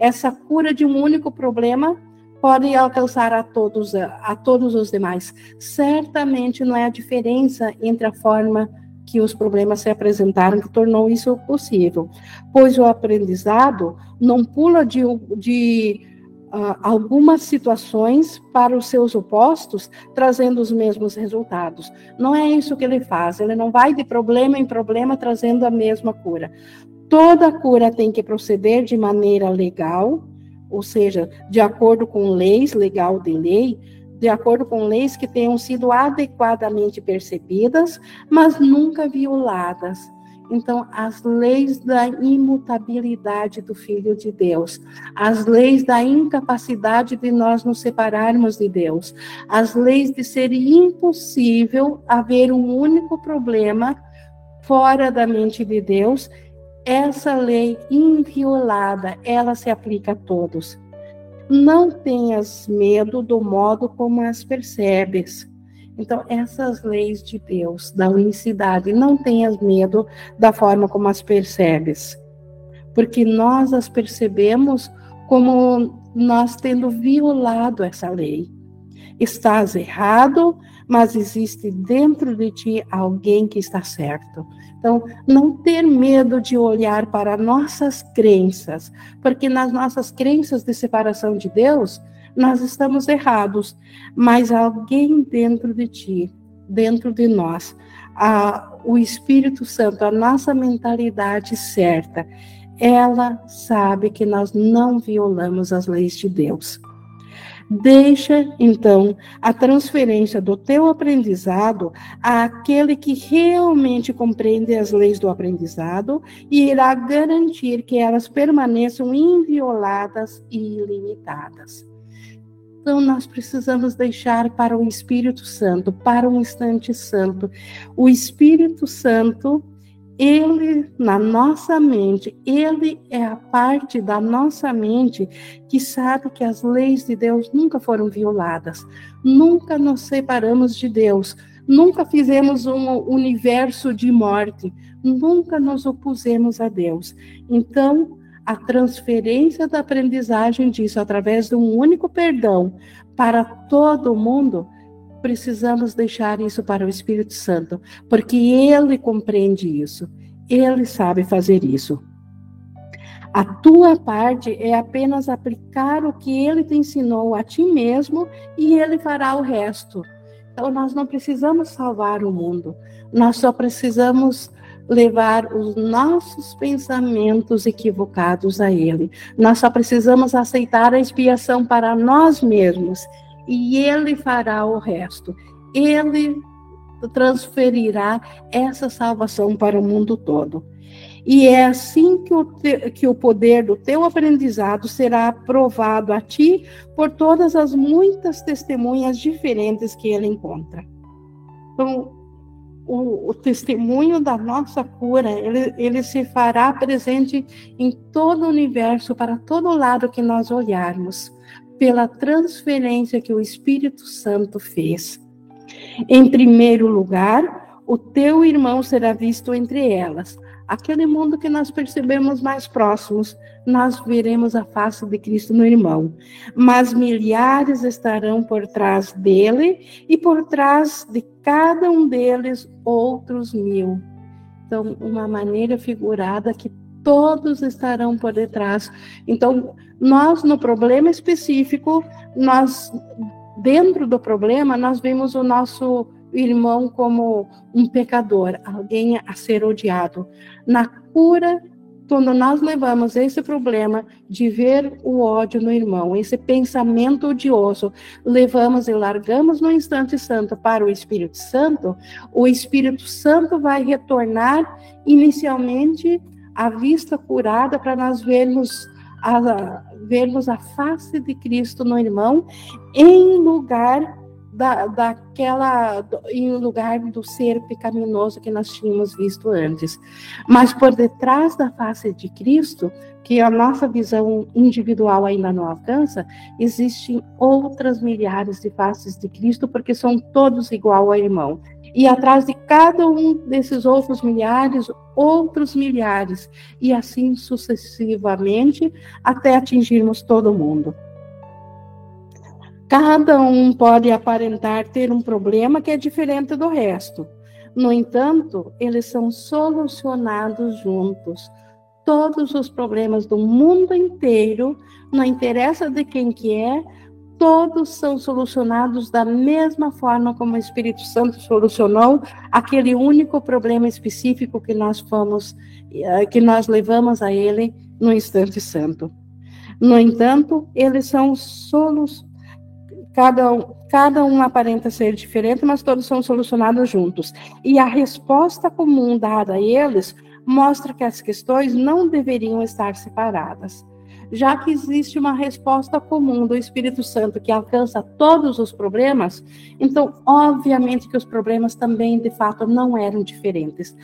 essa cura de um único problema pode alcançar a todos, a todos os demais? Certamente não é a diferença entre a forma que os problemas se apresentaram que tornou isso possível, pois o aprendizado não pula de, de uh, algumas situações para os seus opostos, trazendo os mesmos resultados. Não é isso que ele faz, ele não vai de problema em problema trazendo a mesma cura. Toda cura tem que proceder de maneira legal, ou seja, de acordo com leis, legal de lei, de acordo com leis que tenham sido adequadamente percebidas, mas nunca violadas. Então, as leis da imutabilidade do Filho de Deus, as leis da incapacidade de nós nos separarmos de Deus, as leis de ser impossível haver um único problema fora da mente de Deus, essa lei inviolada, ela se aplica a todos. Não tenhas medo do modo como as percebes então, essas leis de Deus, da unicidade, não tenhas medo da forma como as percebes, porque nós as percebemos como nós tendo violado essa lei. Estás errado, mas existe dentro de ti alguém que está certo. Então, não ter medo de olhar para nossas crenças, porque nas nossas crenças de separação de Deus, nós estamos errados, mas alguém dentro de ti, dentro de nós, a, o Espírito Santo, a nossa mentalidade certa, ela sabe que nós não violamos as leis de Deus. Deixa, então, a transferência do teu aprendizado àquele que realmente compreende as leis do aprendizado e irá garantir que elas permaneçam invioladas e ilimitadas. Então, nós precisamos deixar para o Espírito Santo, para um instante santo. O Espírito Santo, ele, na nossa mente, ele é a parte da nossa mente que sabe que as leis de Deus nunca foram violadas, nunca nos separamos de Deus, nunca fizemos um universo de morte, nunca nos opusemos a Deus. Então, a transferência da aprendizagem disso através de um único perdão para todo mundo, precisamos deixar isso para o Espírito Santo, porque ele compreende isso, ele sabe fazer isso. A tua parte é apenas aplicar o que ele te ensinou a ti mesmo e ele fará o resto. Então, nós não precisamos salvar o mundo, nós só precisamos levar os nossos pensamentos equivocados a Ele. Nós só precisamos aceitar a expiação para nós mesmos e Ele fará o resto. Ele transferirá essa salvação para o mundo todo. E é assim que o, te, que o poder do teu aprendizado será provado a ti por todas as muitas testemunhas diferentes que ele encontra. Então, o, o, testemunho da nossa cura, ele, ele se fará presente em todo o universo, para todo lado que nós olharmos, pela transferência que o Espírito Santo fez. Em primeiro lugar, o teu irmão será visto entre elas, aquele mundo que nós percebemos mais próximos, nós veremos a face de Cristo no irmão. Mas milhares estarão por trás dele e por trás de cada um deles outros mil. Então, uma maneira figurada que todos estarão por detrás. Então, nós no problema específico, nós dentro do problema, nós vemos o nosso irmão como um pecador, alguém a ser odiado. Na cura, quando nós levamos esse problema de ver o ódio no irmão, esse pensamento odioso, levamos e largamos no instante santo para o Espírito Santo, o Espírito Santo vai retornar inicialmente a vista curada para nós vermos a vermos a face de Cristo no irmão em lugar da, daquela em lugar do ser pecaminoso que nós tínhamos visto antes. Mas por detrás da face de Cristo, que a nossa visão individual ainda não alcança, existem outras milhares de faces de Cristo, porque são todos igual ao irmão. E atrás de cada um desses outros milhares, outros milhares, e assim sucessivamente, até atingirmos todo mundo. Cada um pode aparentar ter um problema que é diferente do resto. No entanto, eles são solucionados juntos. Todos os problemas do mundo inteiro, não interessa de quem que é, todos são solucionados da mesma forma como o Espírito Santo solucionou aquele único problema específico que nós fomos, eh, que nós levamos a ele no instante santo. No entanto, eles são solucionados Cada um, cada um aparenta ser diferente, mas todos são solucionados juntos. E a resposta comum dada a eles mostra que as questões não deveriam estar separadas. Já que existe uma resposta comum do Espírito Santo que alcança todos os problemas, então, obviamente, que os problemas também, de fato, não eram diferentes.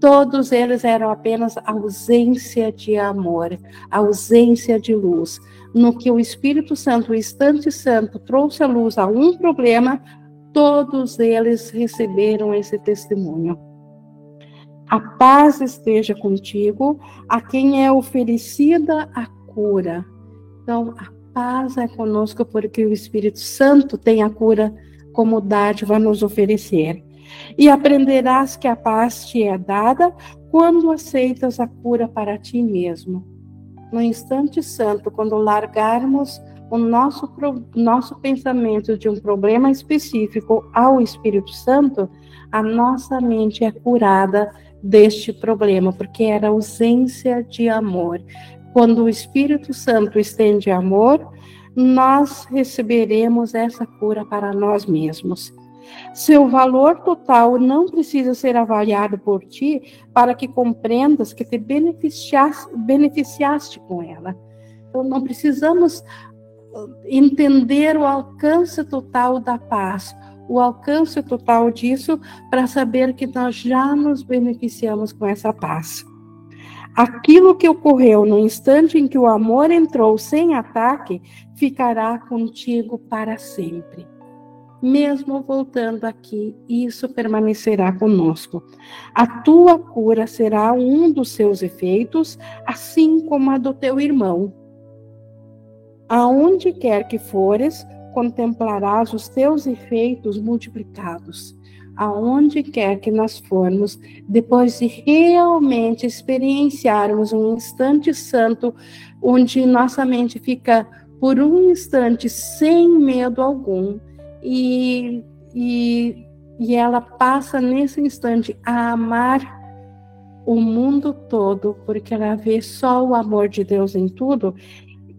Todos eles eram apenas ausência de amor, ausência de luz. No que o Espírito Santo, o instante santo, trouxe a luz a um problema, todos eles receberam esse testemunho. A paz esteja contigo, a quem é oferecida a cura. Então, a paz é conosco, porque o Espírito Santo tem a cura como dádiva a nos oferecer. E aprenderás que a paz te é dada quando aceitas a cura para ti mesmo. No instante santo, quando largarmos o nosso, nosso pensamento de um problema específico ao Espírito Santo, a nossa mente é curada deste problema, porque era ausência de amor. Quando o Espírito Santo estende amor, nós receberemos essa cura para nós mesmos. Seu valor total não precisa ser avaliado por ti para que compreendas que te beneficiaste, beneficiaste com ela. Então, não precisamos uh, entender o alcance total da paz, o alcance total disso, para saber que nós já nos beneficiamos com essa paz. Aquilo que ocorreu no instante em que o amor entrou sem ataque ficará contigo para sempre mesmo voltando aqui, isso permanecerá conosco. A tua cura será um dos seus efeitos, assim como a do teu irmão. Aonde quer que fores, contemplarás os teus efeitos multiplicados. Aonde quer que nós formos, depois de realmente experienciarmos um instante santo, onde nossa mente fica por um instante sem medo algum, e, e, e ela passa nesse instante a amar o mundo todo, porque ela vê só o amor de Deus em tudo.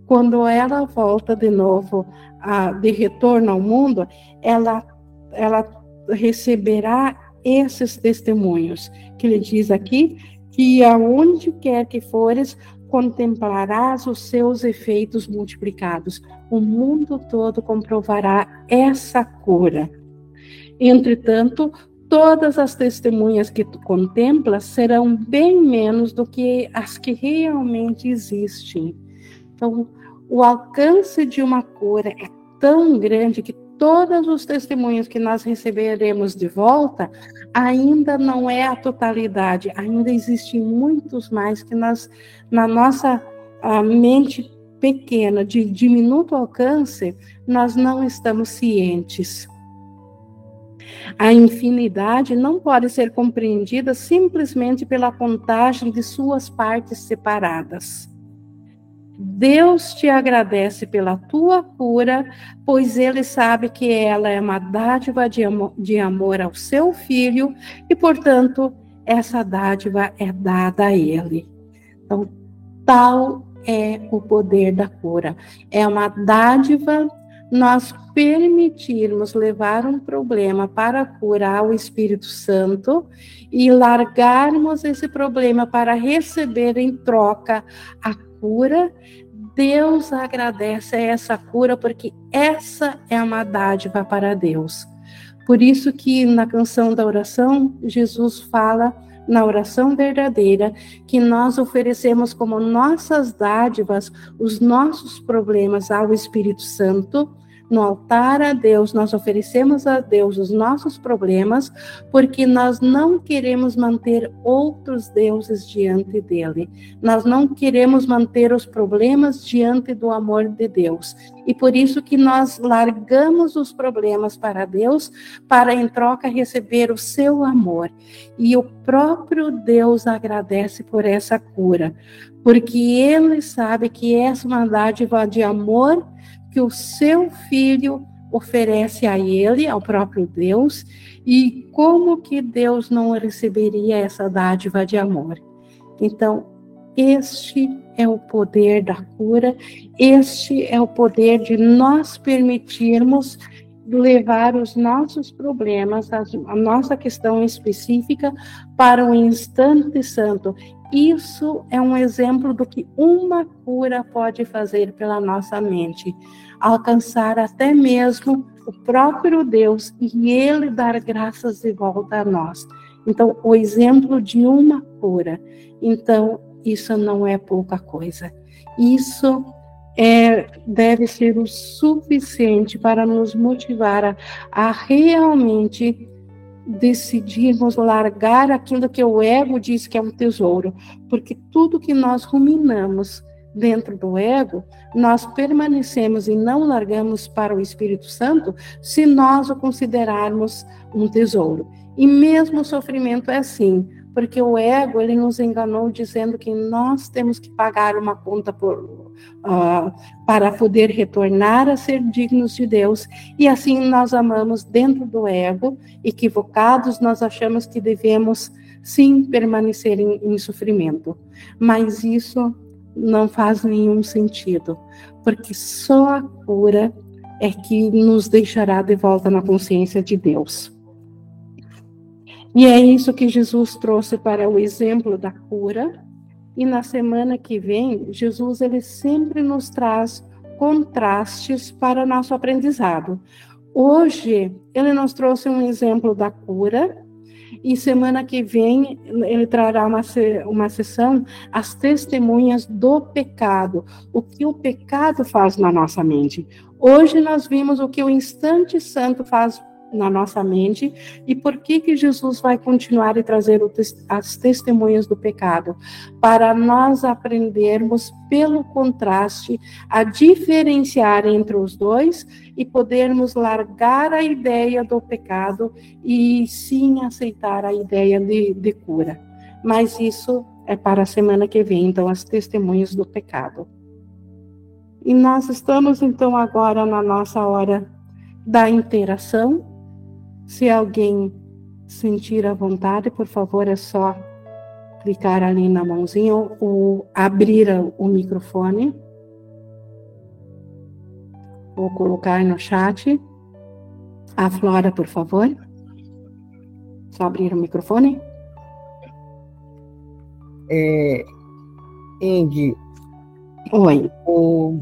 Quando ela volta de novo, a, de retorno ao mundo, ela, ela receberá esses testemunhos que ele diz aqui, que aonde quer que fores, contemplarás os seus efeitos multiplicados. O mundo todo comprovará essa cura. Entretanto, todas as testemunhas que tu contemplas serão bem menos do que as que realmente existem. Então, o alcance de uma cura é tão grande que todos os testemunhos que nós receberemos de volta ainda não é a totalidade, ainda existem muitos mais que nós, na nossa mente pequena, de diminuto alcance, nós não estamos cientes. A infinidade não pode ser compreendida simplesmente pela contagem de suas partes separadas. Deus te agradece pela tua cura, pois ele sabe que ela é uma dádiva de amor, de amor ao seu filho e, portanto, essa dádiva é dada a ele. Então, tal é o poder da cura. É uma dádiva nós permitirmos levar um problema para curar o Espírito Santo e largarmos esse problema para receber em troca a cura Deus agradece a essa cura porque essa é uma dádiva para Deus. Por isso que na canção da oração, Jesus fala na oração verdadeira que nós oferecemos como nossas dádivas os nossos problemas ao Espírito Santo no altar a Deus, nós oferecemos a Deus os nossos problemas, porque nós não queremos manter outros deuses diante dele. Nós não queremos manter os problemas diante do amor de Deus. E por isso que nós largamos os problemas para Deus, para em troca receber o seu amor. E o próprio Deus agradece por essa cura, porque ele sabe que essa é de amor que o seu filho oferece a ele, ao próprio Deus, e como que Deus não receberia essa dádiva de amor. Então, este é o poder da cura, este é o poder de nós permitirmos levar os nossos problemas, a, nossa questão específica, para o instante santo isso é um exemplo do que uma cura pode fazer pela nossa mente, alcançar até mesmo o próprio Deus e ele dar graças de volta a nós. Então, o exemplo de uma cura. Então, isso não é pouca coisa. Isso é, deve ser o suficiente para nos motivar a, a realmente decidirmos largar aquilo que o ego diz que é um tesouro, porque tudo que nós ruminamos dentro do ego, nós permanecemos e não largamos para o Espírito Santo se nós o considerarmos um tesouro. E mesmo o sofrimento é assim porque o ego ele nos enganou dizendo que nós temos que pagar uma conta por, para poder retornar a ser dignos de Deus e assim nós amamos dentro do ego equivocados nós achamos que devemos sim permanecer em, em sofrimento mas isso não faz nenhum sentido porque só a cura é que nos deixará de volta na consciência de Deus. E é isso que Jesus trouxe para o exemplo da cura. E na semana que vem, Jesus ele sempre nos traz contrastes para nosso aprendizado. Hoje, ele nos trouxe um exemplo da cura, e semana que vem ele trará uma, uma sessão as testemunhas do pecado, o que o pecado faz na nossa mente. Hoje nós vimos o que o instante santo faz na nossa mente e por que que Jesus vai continuar e trazer as testemunhas do pecado para nós aprendermos pelo contraste a diferenciar entre os dois e podermos largar a ideia do pecado e sim aceitar a ideia de, de cura. Mas isso é para a semana que vem, então as testemunhas do pecado. E nós estamos então agora na nossa hora da interação se alguém sentir a vontade, por favor, é só clicar ali na mãozinha ou abrir o microfone. Vou colocar no chat. A Flora, por favor. Só abrir o microfone. É, Ing, Oi. O,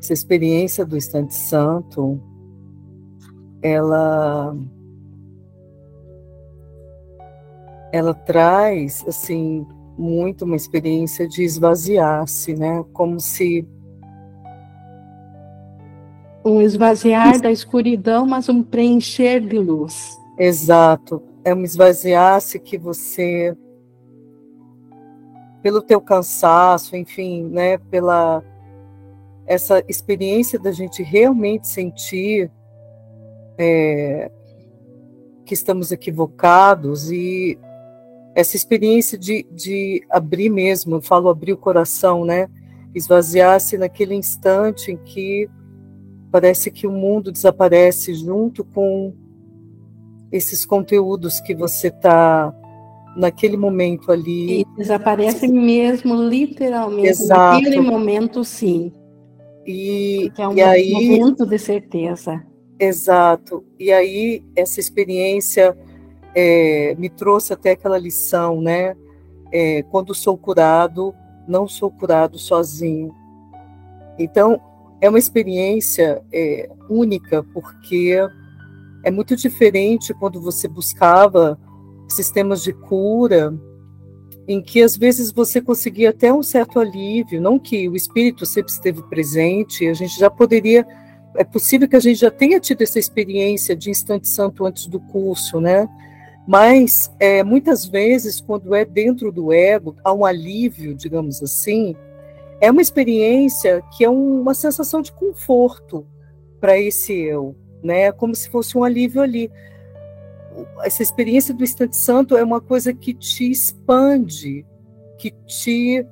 essa experiência do Estante Santo ela ela traz assim muito uma experiência de esvaziar-se, né? Como se um esvaziar da escuridão, mas um preencher de luz. Exato, é um esvaziar-se que você pelo teu cansaço, enfim, né, pela essa experiência da gente realmente sentir é, que estamos equivocados e essa experiência de, de abrir mesmo, eu falo abrir o coração, né? Esvaziar-se naquele instante em que parece que o mundo desaparece junto com esses conteúdos que você está naquele momento ali. E desaparece mesmo, literalmente, Exato. naquele momento, sim. E, é um e aí, momento de certeza. Exato. E aí essa experiência é, me trouxe até aquela lição, né? É, quando sou curado, não sou curado sozinho. Então, é uma experiência é, única, porque é muito diferente quando você buscava sistemas de cura, em que às vezes você conseguia até um certo alívio, não que o espírito sempre esteve presente, a gente já poderia, é possível que a gente já tenha tido essa experiência de instante santo antes do curso, né? Mas é, muitas vezes, quando é dentro do ego, há um alívio, digamos assim, é uma experiência que é uma sensação de conforto para esse eu, né? Como se fosse um alívio ali. Essa experiência do instante santo é uma coisa que te expande, que te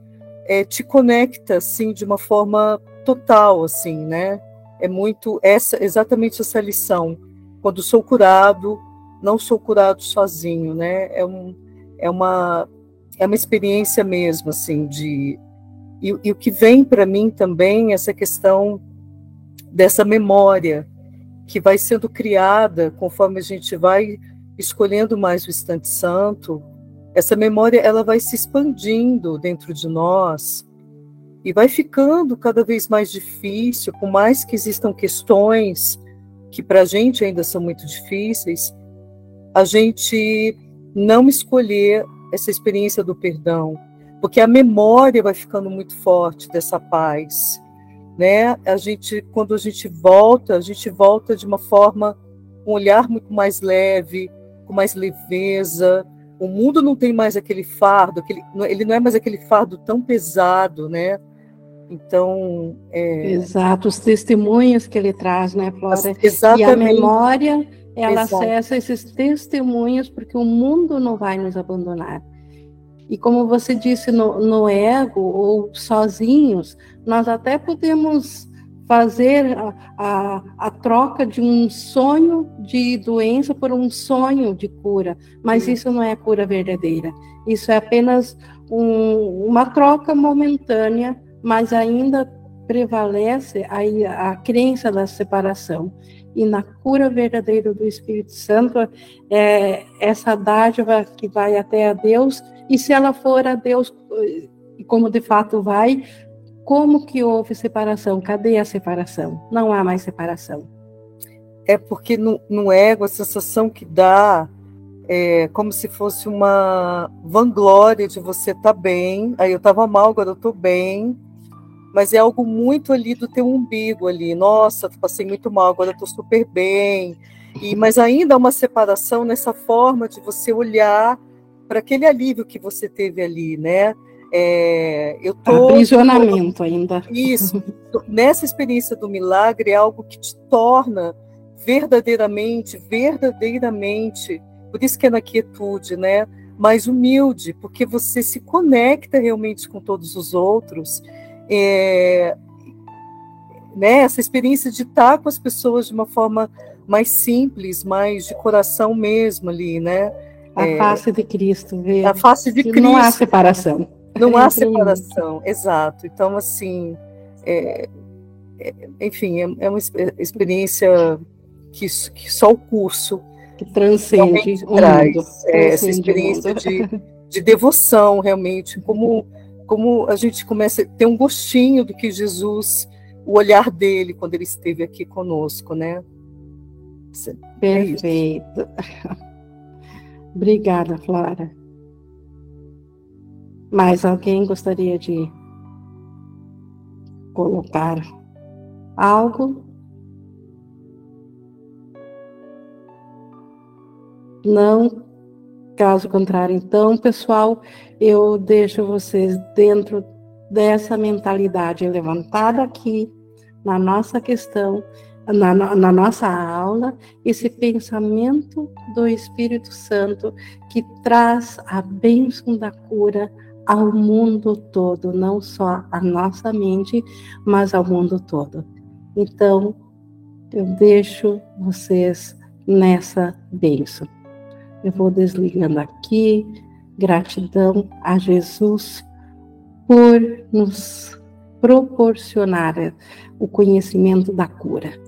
é, te conecta assim de uma forma total, assim, né? É muito essa exatamente essa lição. Quando sou curado, não sou curado sozinho, né? É um é uma é uma experiência mesmo assim de e, e o que vem para mim também é essa questão dessa memória que vai sendo criada conforme a gente vai escolhendo mais o instante santo. Essa memória ela vai se expandindo dentro de nós e vai ficando cada vez mais difícil, por mais que existam questões que para a gente ainda são muito difíceis, a gente não escolher essa experiência do perdão, porque a memória vai ficando muito forte dessa paz, né? A gente, quando a gente volta, a gente volta de uma forma, um olhar muito mais leve, com mais leveza. O mundo não tem mais aquele fardo, aquele, ele não é mais aquele fardo tão pesado, né? Então, é... exato, os testemunhos que ele traz, né, Flora? Exatamente. E a memória, ela Exato. acessa esses testemunhos porque o mundo não vai nos abandonar. E como você disse no, no ego ou sozinhos, nós até podemos fazer a, a, a, troca de um sonho de doença por um sonho de cura, mas Sim. isso não é cura verdadeira. Isso é apenas um, uma troca momentânea, mas ainda prevalece a, a crença da separação. E na cura verdadeira do Espírito Santo, é essa dádiva que vai até a Deus e se ela for a Deus, como de fato vai, como que houve separação? Cadê a separação? Não há mais separação. É porque no, no ego a sensação que dá é como se fosse uma vanglória de você estar tá bem. Aí eu estava mal, agora eu estou bem. Mas é algo muito ali do teu umbigo ali. Nossa, passei muito mal, agora estou super bem. E, mas ainda há uma separação nessa forma de você olhar para aquele alívio que você teve ali, né? É, eu tô aprisionamento tô, ainda. Isso. nessa experiência do milagre é algo que te torna verdadeiramente, verdadeiramente, por isso que é na quietude, né? Mais humilde, porque você se conecta realmente com todos os outros. É, né, essa experiência de estar com as pessoas de uma forma mais simples, mais de coração mesmo ali, né? A é, face de Cristo. Ver a face de Cristo. Não há separação. Não há separação, exato. Então, assim, é, é, enfim, é, é, uma experiência que, que só o curso que transcende o traz. Mundo, é, essa experiência de, de devoção, realmente, como, como a gente começa a ter um gostinho do que Jesus, o olhar dele quando ele esteve aqui conosco, né? Perfeito. Obrigada, Flora. Mais alguém gostaria de colocar algo? Não? Caso contrário, então, pessoal, eu deixo vocês dentro dessa mentalidade levantada aqui na nossa questão na, na, nossa aula esse pensamento do Espírito Santo que traz a bênção da cura ao mundo todo, não só à nossa mente, mas ao mundo todo. Então, eu deixo vocês nessa bênção. Eu vou desligando aqui. Gratidão a Jesus por nos proporcionar o conhecimento da cura.